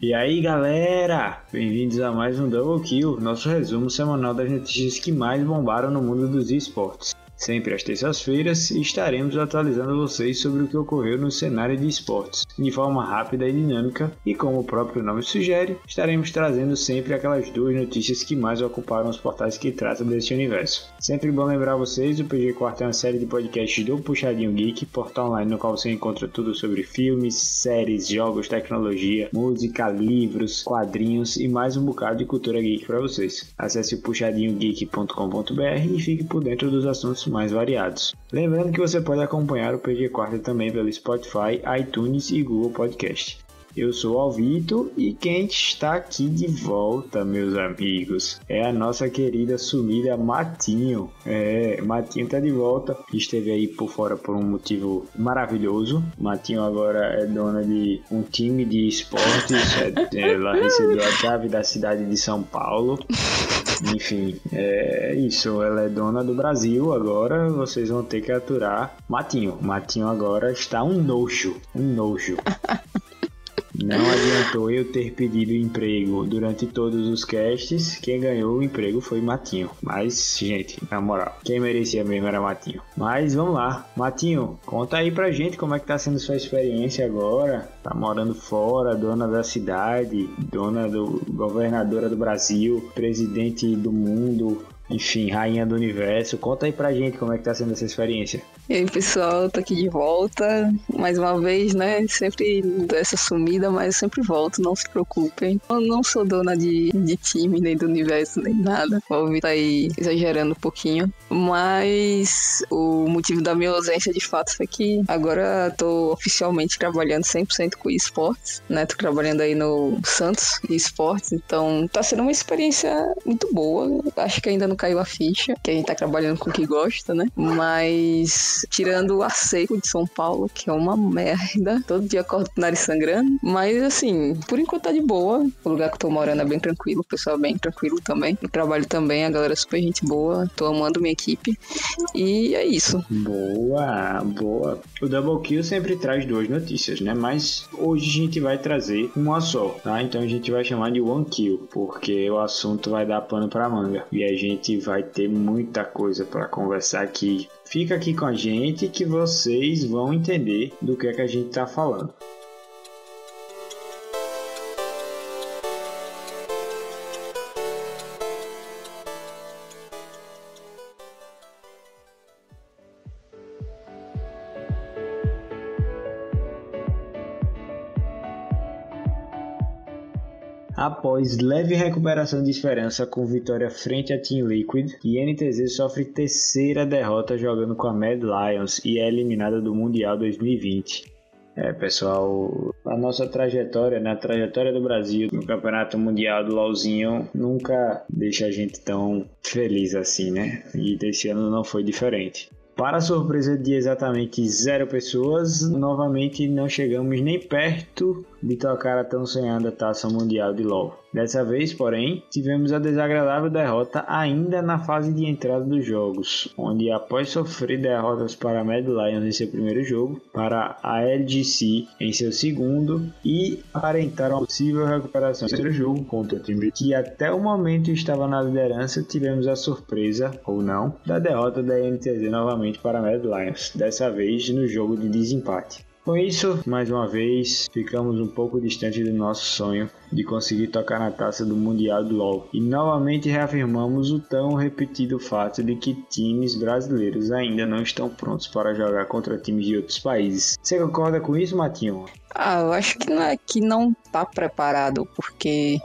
E aí galera, bem-vindos a mais um Double Kill, nosso resumo semanal das notícias que mais bombaram no mundo dos esportes. Sempre às terças-feiras estaremos atualizando vocês sobre o que ocorreu no cenário de esportes, de forma rápida e dinâmica, e como o próprio nome sugere, estaremos trazendo sempre aquelas duas notícias que mais ocuparam os portais que tratam desse universo. Sempre bom lembrar vocês, o PG Quarto é uma série de podcasts do Puxadinho Geek, portal online no qual você encontra tudo sobre filmes, séries, jogos, tecnologia, música, livros, quadrinhos e mais um bocado de cultura geek para vocês. Acesse puxadinhogeek.com.br e fique por dentro dos assuntos mais variados. Lembrando que você pode acompanhar o PG Quarta também pelo Spotify, iTunes e Google Podcast. Eu sou Alvito e quem está aqui de volta, meus amigos, é a nossa querida sumida Matinho. É, Matinho tá de volta, esteve aí por fora por um motivo maravilhoso. Matinho agora é dona de um time de esportes, é, ela recebeu a chave da cidade de São Paulo. Enfim, é isso. Ela é dona do Brasil. Agora vocês vão ter que aturar Matinho. Matinho agora está um nojo. Um nojo. Não adiantou eu ter pedido emprego durante todos os casts. Quem ganhou o emprego foi Matinho. Mas, gente, na moral, quem merecia mesmo era Matinho. Mas vamos lá. Matinho, conta aí pra gente como é que tá sendo sua experiência agora. Tá morando fora, dona da cidade, dona do governadora do Brasil, presidente do mundo, enfim, rainha do universo. Conta aí pra gente como é que tá sendo essa experiência. E aí, pessoal, tô aqui de volta. Mais uma vez, né? Sempre dou essa sumida, mas eu sempre volto, não se preocupem. Eu não sou dona de, de time, nem do universo, nem nada. O Alvi tá aí exagerando um pouquinho. Mas o motivo da minha ausência, de fato, foi que agora tô oficialmente trabalhando 100% com esportes, né? Tô trabalhando aí no Santos Esportes, então tá sendo uma experiência muito boa. Acho que ainda não caiu a ficha, que a gente tá trabalhando com o que gosta, né? Mas tirando o a seco de São Paulo, que é uma merda, todo dia acordo com o nariz sangrando. Mas assim, por enquanto tá de boa. O lugar que eu tô morando é bem tranquilo, o pessoal é bem tranquilo também. O trabalho também, a galera é super gente boa. Tô amando minha equipe. E é isso. Boa, boa. O Double Kill sempre traz duas notícias, né? Mas hoje a gente vai trazer uma só, tá? Então a gente vai chamar de One Kill, porque o assunto vai dar pano pra manga. E a gente vai ter muita coisa para conversar aqui. Fica aqui com a gente que vocês vão entender do que é que a gente tá falando. Após leve recuperação de esperança com vitória frente a Team Liquid, INTZ sofre terceira derrota jogando com a Mad Lions e é eliminada do Mundial 2020. É, pessoal, a nossa trajetória, na né, trajetória do Brasil no Campeonato Mundial do LoLzinho, nunca deixa a gente tão feliz assim, né? E desse ano não foi diferente. Para surpresa de exatamente zero pessoas, novamente não chegamos nem perto de tocar a tão sonhada taça mundial de LoL. Dessa vez, porém, tivemos a desagradável derrota ainda na fase de entrada dos jogos, onde após sofrer derrotas para a Mad Lions em seu primeiro jogo, para a LGC em seu segundo e aparentar uma possível recuperação em seu jogo contra o time que até o momento estava na liderança, tivemos a surpresa, ou não, da derrota da NTZ novamente para a Mad Lions, dessa vez no jogo de desempate. Com isso, mais uma vez, ficamos um pouco distante do nosso sonho de conseguir tocar na taça do Mundial do LoL. E novamente reafirmamos o tão repetido fato de que times brasileiros ainda não estão prontos para jogar contra times de outros países. Você concorda com isso, Matinho? Ah, eu acho que não é que não tá preparado, porque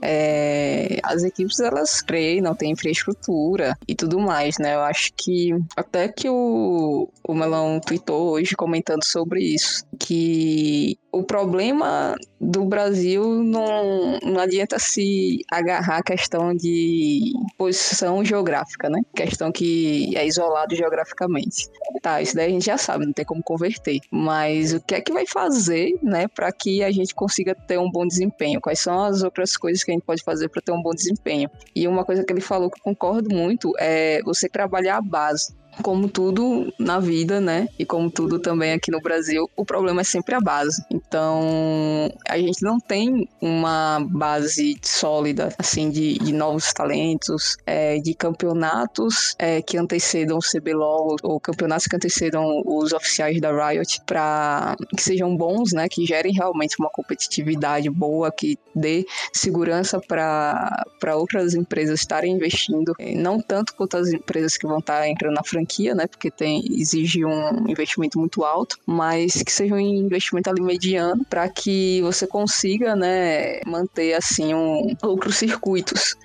é, as equipes elas treinam, tem infraestrutura e tudo mais, né? Eu acho que até que o, o Melão tweetou hoje comentando sobre isso, que o problema do Brasil não, não adianta se agarrar à questão de posição geográfica, né? Questão que é isolado geograficamente. Tá, isso daí a gente já sabe, não tem como converter. Mas o que é que vai fazer, né, para que a gente consiga ter um bom desempenho? Quais são as outras coisas que a gente pode fazer para ter um bom desempenho? E uma coisa que ele falou que eu concordo muito é você trabalhar a base como tudo na vida, né? E como tudo também aqui no Brasil, o problema é sempre a base. Então, a gente não tem uma base sólida, assim, de, de novos talentos, é, de campeonatos é, que antecedam o CBLOL, ou campeonatos que antecedam os oficiais da Riot, para que sejam bons, né? Que gerem realmente uma competitividade boa, que dê segurança para outras empresas estarem investindo, não tanto quanto as empresas que vão estar entrando na franquia, né? Porque tem, exige um investimento muito alto, mas que seja um investimento ali mediano para que você consiga, né, manter assim um outros circuitos.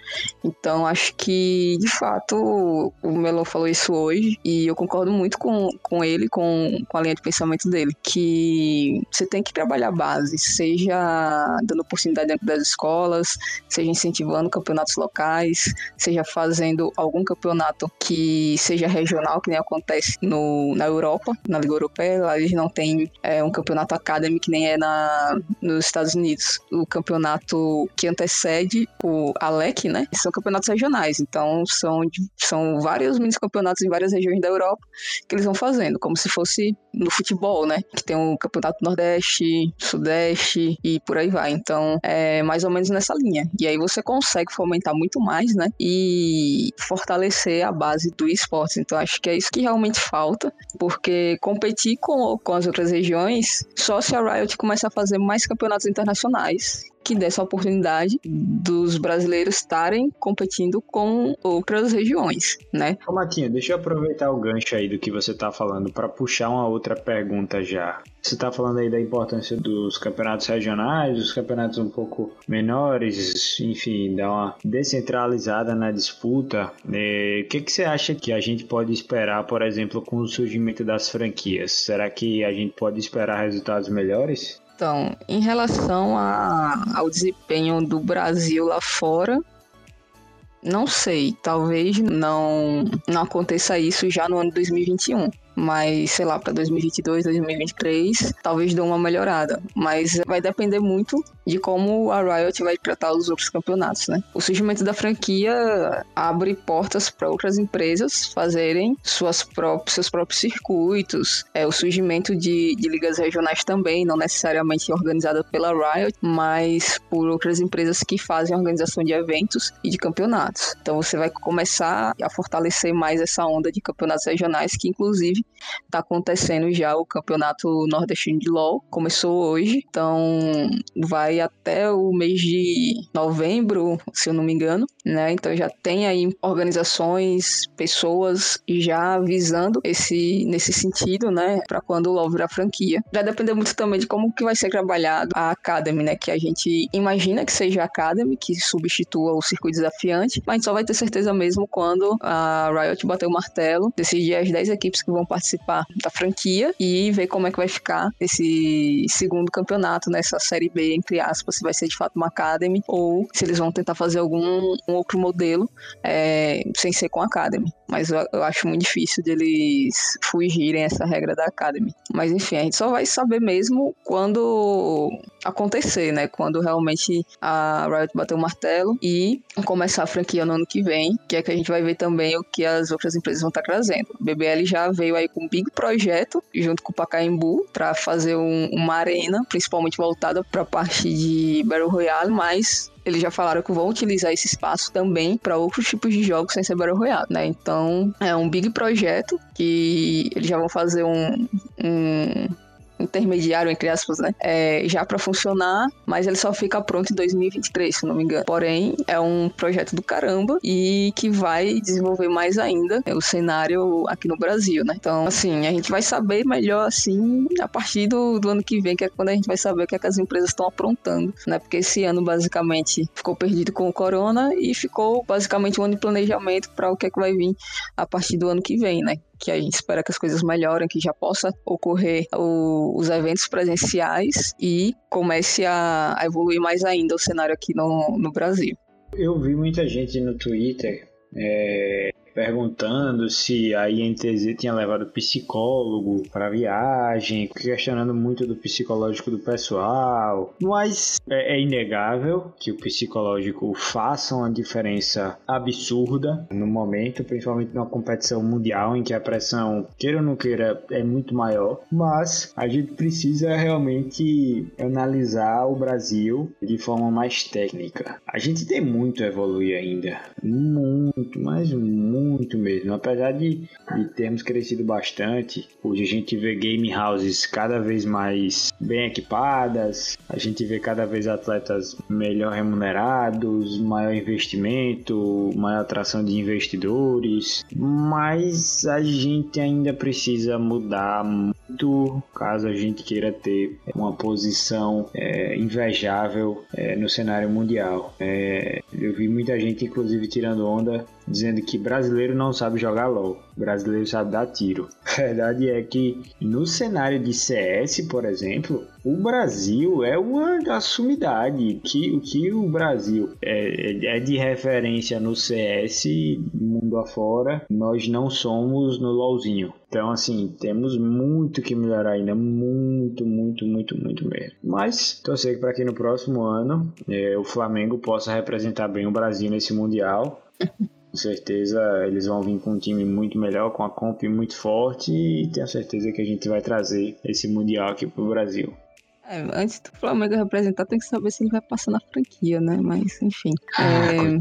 Então acho que de fato o Melo falou isso hoje e eu concordo muito com, com ele, com, com a linha de pensamento dele, que você tem que trabalhar a base, seja dando oportunidade dentro das escolas, seja incentivando campeonatos locais, seja fazendo algum campeonato que seja regional, que nem acontece no, na Europa, na Liga Europeia. Lá eles não têm é, um campeonato academy que nem é na, nos Estados Unidos. O campeonato que antecede o ALEC, né? São campeonatos regionais. Então são, são vários mini campeonatos em várias regiões da Europa que eles vão fazendo, como se fosse no futebol, né? Que tem o um campeonato Nordeste, Sudeste e por aí vai. Então é mais ou menos nessa linha. E aí você consegue fomentar muito mais, né? E fortalecer a base do esporte. Então acho que é isso que realmente falta, porque competir com, com as outras regiões, só se a Riot começar a fazer mais campeonatos internacionais que dê essa oportunidade dos brasileiros estarem competindo com outras regiões, né? Ô, Matinho, deixa eu aproveitar o gancho aí do que você está falando para puxar uma outra pergunta já. Você está falando aí da importância dos campeonatos regionais, dos campeonatos um pouco menores, enfim, dar uma descentralizada na disputa. É, o que, que você acha que a gente pode esperar, por exemplo, com o surgimento das franquias? Será que a gente pode esperar resultados melhores? Então, em relação a, ao desempenho do Brasil lá fora, não sei, talvez não, não aconteça isso já no ano 2021 mas sei lá, para 2022, 2023, talvez dê uma melhorada. Mas vai depender muito de como a Riot vai tratar os outros campeonatos, né? O surgimento da franquia abre portas para outras empresas fazerem suas próprias, seus próprios circuitos. É, o surgimento de, de ligas regionais também, não necessariamente organizada pela Riot, mas por outras empresas que fazem organização de eventos e de campeonatos. Então você vai começar a fortalecer mais essa onda de campeonatos regionais que inclusive Tá acontecendo já o campeonato nordestino de LoL. Começou hoje, então vai até o mês de novembro, se eu não me engano, né? Então já tem aí organizações, pessoas já visando esse nesse sentido, né, para quando o LoL virar franquia. Vai depender muito também de como que vai ser trabalhado a Academy, né, que a gente imagina que seja a Academy que substitua o circuito desafiante, mas só vai ter certeza mesmo quando a Riot bater o martelo, decidir as 10 equipes que vão participar da franquia e ver como é que vai ficar esse segundo campeonato nessa série B, entre aspas, se vai ser de fato uma Academy ou se eles vão tentar fazer algum um outro modelo é, sem ser com a Academy. Mas eu, eu acho muito difícil deles fugirem essa regra da Academy. Mas enfim, a gente só vai saber mesmo quando acontecer, né? Quando realmente a Riot bater o martelo e começar a franquia no ano que vem, que é que a gente vai ver também o que as outras empresas vão estar trazendo. O BBL já veio aí com um big projeto junto com o Pacaembu para fazer um, uma arena, principalmente voltada para a parte de Battle Royale, mas eles já falaram que vão utilizar esse espaço também para outros tipos de jogos sem ser Battle Royale, né? Então, é um big projeto que eles já vão fazer um, um intermediário, entre aspas, né? É, já para funcionar, mas ele só fica pronto em 2023, se não me engano. Porém, é um projeto do caramba e que vai desenvolver mais ainda o cenário aqui no Brasil, né? Então, assim, a gente vai saber melhor, assim, a partir do, do ano que vem, que é quando a gente vai saber o que, é que as empresas estão aprontando, né? Porque esse ano, basicamente, ficou perdido com o corona e ficou, basicamente, um ano de planejamento para o que é que vai vir a partir do ano que vem, né? Que a gente espera que as coisas melhorem, que já possa ocorrer o, os eventos presenciais e comece a, a, evoluir mais ainda o cenário aqui no, no Brasil. Eu vi muita gente no Twitter é, perguntando se a INTZ tinha levado psicólogo para viagem, questionando muito do psicológico do pessoal. Mas é, é inegável que o psicológico faça uma diferença absurda no momento, principalmente numa competição mundial em que a pressão, queira ou não queira, é muito maior. Mas a gente precisa realmente analisar o Brasil de forma mais técnica. A gente tem muito a evoluir ainda. Muito, mas muito mesmo. Apesar de, de termos crescido bastante, hoje a gente vê game houses cada vez mais bem equipadas, a gente vê cada vez atletas melhor remunerados, maior investimento, maior atração de investidores, mas a gente ainda precisa mudar muito caso a gente queira ter uma posição é, invejável é, no cenário mundial. É, eu vi muita gente, inclusive, tirando onda, dizendo que brasileiro não sabe jogar LOL, brasileiro sabe dar tiro. A verdade é que no cenário de CS, por exemplo, o Brasil é uma sumidade. Que, o que o Brasil é, é de referência no CS, mundo afora, nós não somos no LOLzinho. Então, assim, temos muito que melhorar ainda. Muito, muito, muito, muito mesmo. Mas, torcer para que no próximo ano é, o Flamengo possa representar bem o Brasil nesse Mundial. Com certeza eles vão vir com um time muito melhor, com a comp muito forte e tenho certeza que a gente vai trazer esse Mundial aqui pro Brasil. É, antes do Flamengo representar, tem que saber se ele vai passar na franquia, né? Mas, enfim. Ah, é...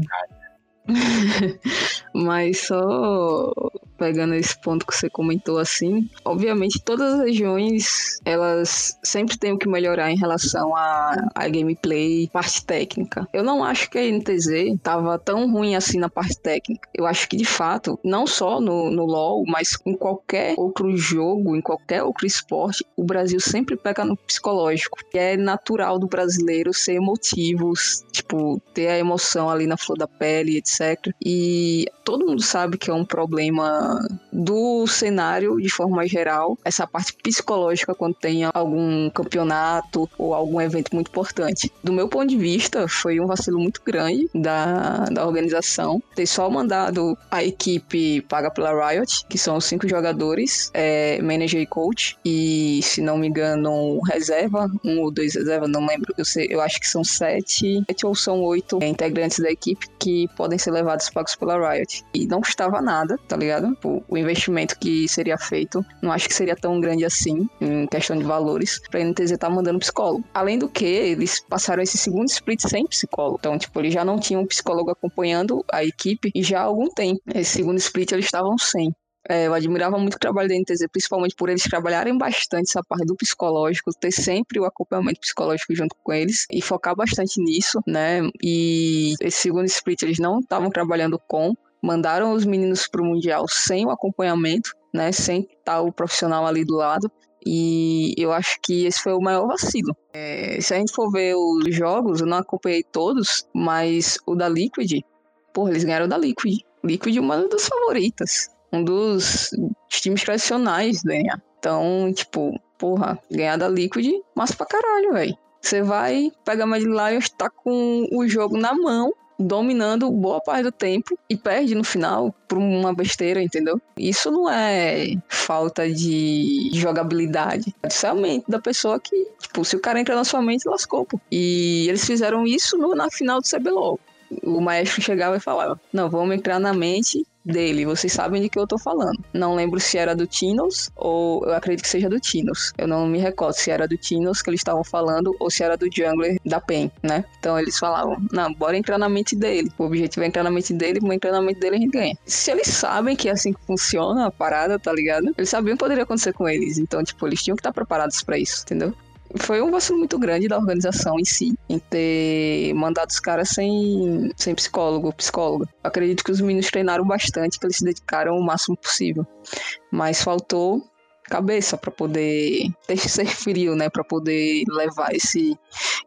Mas só pegando esse ponto que você comentou assim, obviamente todas as regiões elas sempre têm o que melhorar em relação a, a gameplay, parte técnica. Eu não acho que a NTZ tava tão ruim assim na parte técnica. Eu acho que de fato, não só no, no LoL, mas em qualquer outro jogo, em qualquer outro esporte, o Brasil sempre pega no psicológico. É natural do brasileiro ser emotivo, tipo, ter a emoção ali na flor da pele, etc. E todo mundo sabe que é um problema do cenário de forma geral, essa parte psicológica quando tem algum campeonato ou algum evento muito importante. Do meu ponto de vista, foi um vacilo muito grande da, da organização ter só mandado a equipe paga pela Riot, que são cinco jogadores, é, manager e coach, e se não me engano, reserva, um ou dois reserva, não lembro, eu, sei, eu acho que são sete, sete ou são oito integrantes da equipe que podem ser levados pagos pela Riot. E não custava nada, tá ligado? O, o investimento que seria feito, não acho que seria tão grande assim, em questão de valores, pra NTZ tá mandando psicólogo. Além do que, eles passaram esse segundo split sem psicólogo. Então, tipo, eles já não tinham um psicólogo acompanhando a equipe e já há algum tempo. Esse segundo split eles estavam sem. É, eu admirava muito o trabalho da NTZ, principalmente por eles trabalharem bastante essa parte do psicológico, ter sempre o acompanhamento psicológico junto com eles e focar bastante nisso, né? E esse segundo split eles não estavam trabalhando com, mandaram os meninos para o Mundial sem o acompanhamento, né, sem estar o profissional ali do lado. E eu acho que esse foi o maior vacilo. É, se a gente for ver os jogos, eu não acompanhei todos, mas o da Liquid, porra, eles ganharam da Liquid. Liquid é uma das favoritas, um dos times tradicionais NA. Então, tipo, porra, ganhar da Liquid, massa pra caralho, velho. Você vai, pega a Mad Lions, tá com o jogo na mão, dominando boa parte do tempo e perde no final por uma besteira, entendeu? Isso não é falta de jogabilidade. É somente da pessoa que, tipo, se o cara entra na sua mente, lascou, pô. E eles fizeram isso no, na final do CBLOL. O maestro chegava e falava: Não, vamos entrar na mente dele, vocês sabem de que eu tô falando. Não lembro se era do Tinos ou eu acredito que seja do Tinos. Eu não me recordo se era do Tinos que eles estavam falando ou se era do Jungler da PEN, né? Então eles falavam: não, bora entrar na mente dele. O objetivo é entrar na mente dele, vamos entrar na mente dele a gente ganha. Se eles sabem que é assim que funciona a parada, tá ligado? Eles sabiam que poderia acontecer com eles. Então, tipo, eles tinham que estar preparados para isso, entendeu? Foi um vacilo muito grande da organização em si, em ter mandado os caras sem, sem psicólogo, psicóloga. Acredito que os meninos treinaram bastante, que eles se dedicaram o máximo possível. Mas faltou cabeça para poder ser frio, né, para poder levar esse,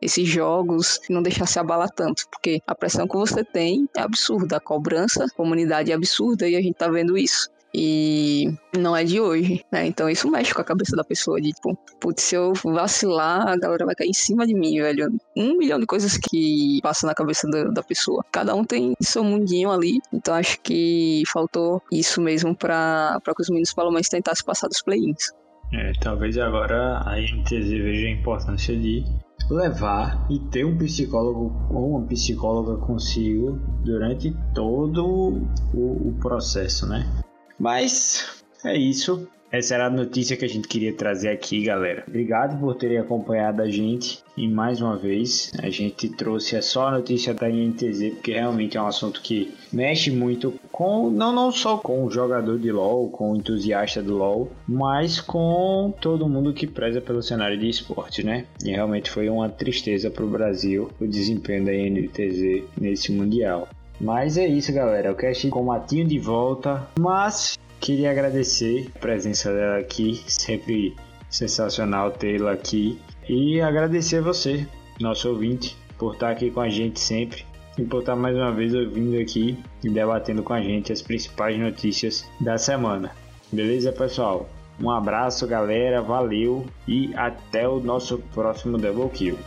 esses jogos e não deixar se abalar tanto, porque a pressão que você tem é absurda, a cobrança, a comunidade é absurda e a gente tá vendo isso. E não é de hoje, né? Então isso mexe com a cabeça da pessoa de tipo, putz, se eu vacilar, a galera vai cair em cima de mim, velho. Um milhão de coisas que passam na cabeça da, da pessoa. Cada um tem seu mundinho ali, então acho que faltou isso mesmo para que os meninos pelo menos tentassem passar dos play-ins. É, talvez agora a NTZ veja a importância de levar e ter um psicólogo ou uma psicóloga consigo durante todo o, o processo, né? Mas é isso. Essa era a notícia que a gente queria trazer aqui, galera. Obrigado por terem acompanhado a gente e mais uma vez a gente trouxe só a notícia da INTZ porque realmente é um assunto que mexe muito com não não só com o jogador de LoL, com o entusiasta do LoL, mas com todo mundo que preza pelo cenário de esporte, né? E realmente foi uma tristeza para o Brasil o desempenho da INTZ nesse mundial. Mas é isso, galera. O cast com o Matinho de volta. Mas queria agradecer a presença dela aqui. Sempre sensacional tê-la aqui. E agradecer você, nosso ouvinte, por estar aqui com a gente sempre. E por estar mais uma vez ouvindo aqui e debatendo com a gente as principais notícias da semana. Beleza, pessoal? Um abraço, galera. Valeu e até o nosso próximo Double Kill.